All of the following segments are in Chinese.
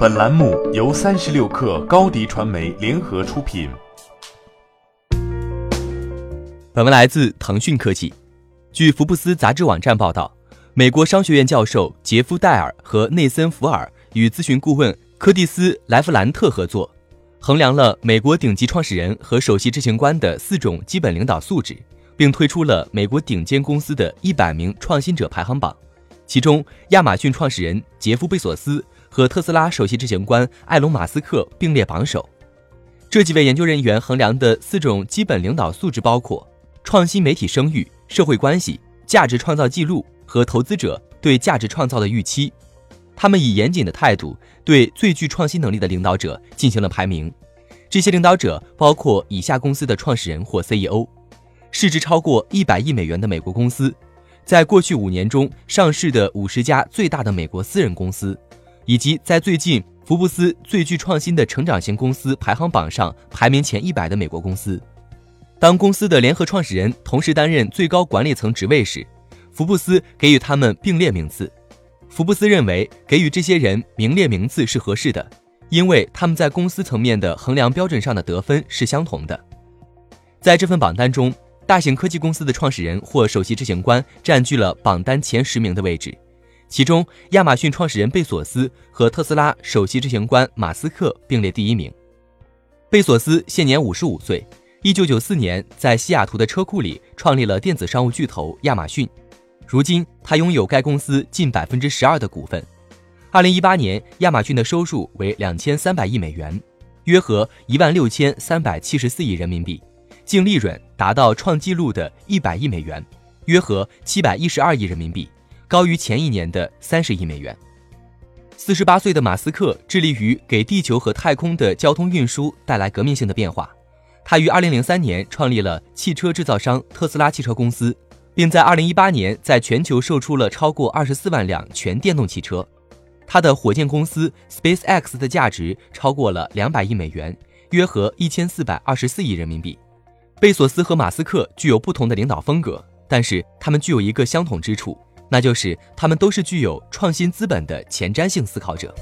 本栏目由三十六氪高低传媒联合出品。本文来自腾讯科技。据福布斯杂志网站报道，美国商学院教授杰夫·戴尔和内森·福尔与咨询顾问柯蒂斯·莱弗兰特合作，衡量了美国顶级创始人和首席执行官的四种基本领导素质，并推出了美国顶尖公司的一百名创新者排行榜。其中，亚马逊创始人杰夫·贝索斯和特斯拉首席执行官埃隆·马斯克并列榜首。这几位研究人员衡量的四种基本领导素质包括创新媒体声誉、社会关系、价值创造记录和投资者对价值创造的预期。他们以严谨的态度对最具创新能力的领导者进行了排名。这些领导者包括以下公司的创始人或 CEO：市值超过一百亿美元的美国公司。在过去五年中上市的五十家最大的美国私人公司，以及在最近福布斯最具创新的成长型公司排行榜上排名前一百的美国公司，当公司的联合创始人同时担任最高管理层职位时，福布斯给予他们并列名次。福布斯认为给予这些人名列名次是合适的，因为他们在公司层面的衡量标准上的得分是相同的。在这份榜单中。大型科技公司的创始人或首席执行官占据了榜单前十名的位置，其中亚马逊创始人贝索斯和特斯拉首席执行官马斯克并列第一名。贝索斯现年五十五岁，一九九四年在西雅图的车库里创立了电子商务巨头亚马逊，如今他拥有该公司近百分之十二的股份。二零一八年，亚马逊的收入为两千三百亿美元，约合一万六千三百七十四亿人民币。净利润达到创纪录的一百亿美元，约合七百一十二亿人民币，高于前一年的三十亿美元。四十八岁的马斯克致力于给地球和太空的交通运输带来革命性的变化。他于二零零三年创立了汽车制造商特斯拉汽车公司，并在二零一八年在全球售出了超过二十四万辆全电动汽车。他的火箭公司 SpaceX 的价值超过了两百亿美元，约合一千四百二十四亿人民币。贝索斯和马斯克具有不同的领导风格，但是他们具有一个相同之处，那就是他们都是具有创新资本的前瞻性思考者。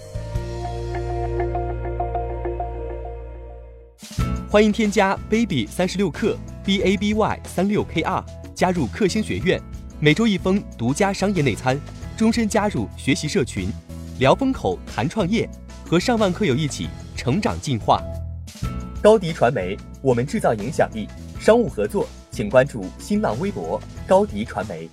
欢迎添加 baby 三十六克 b a b y 三六 k r 加入克星学院，每周一封独家商业内参，终身加入学习社群，聊风口谈创业，和上万课友一起成长进化。高迪传媒，我们制造影响力。商务合作，请关注新浪微博高迪传媒。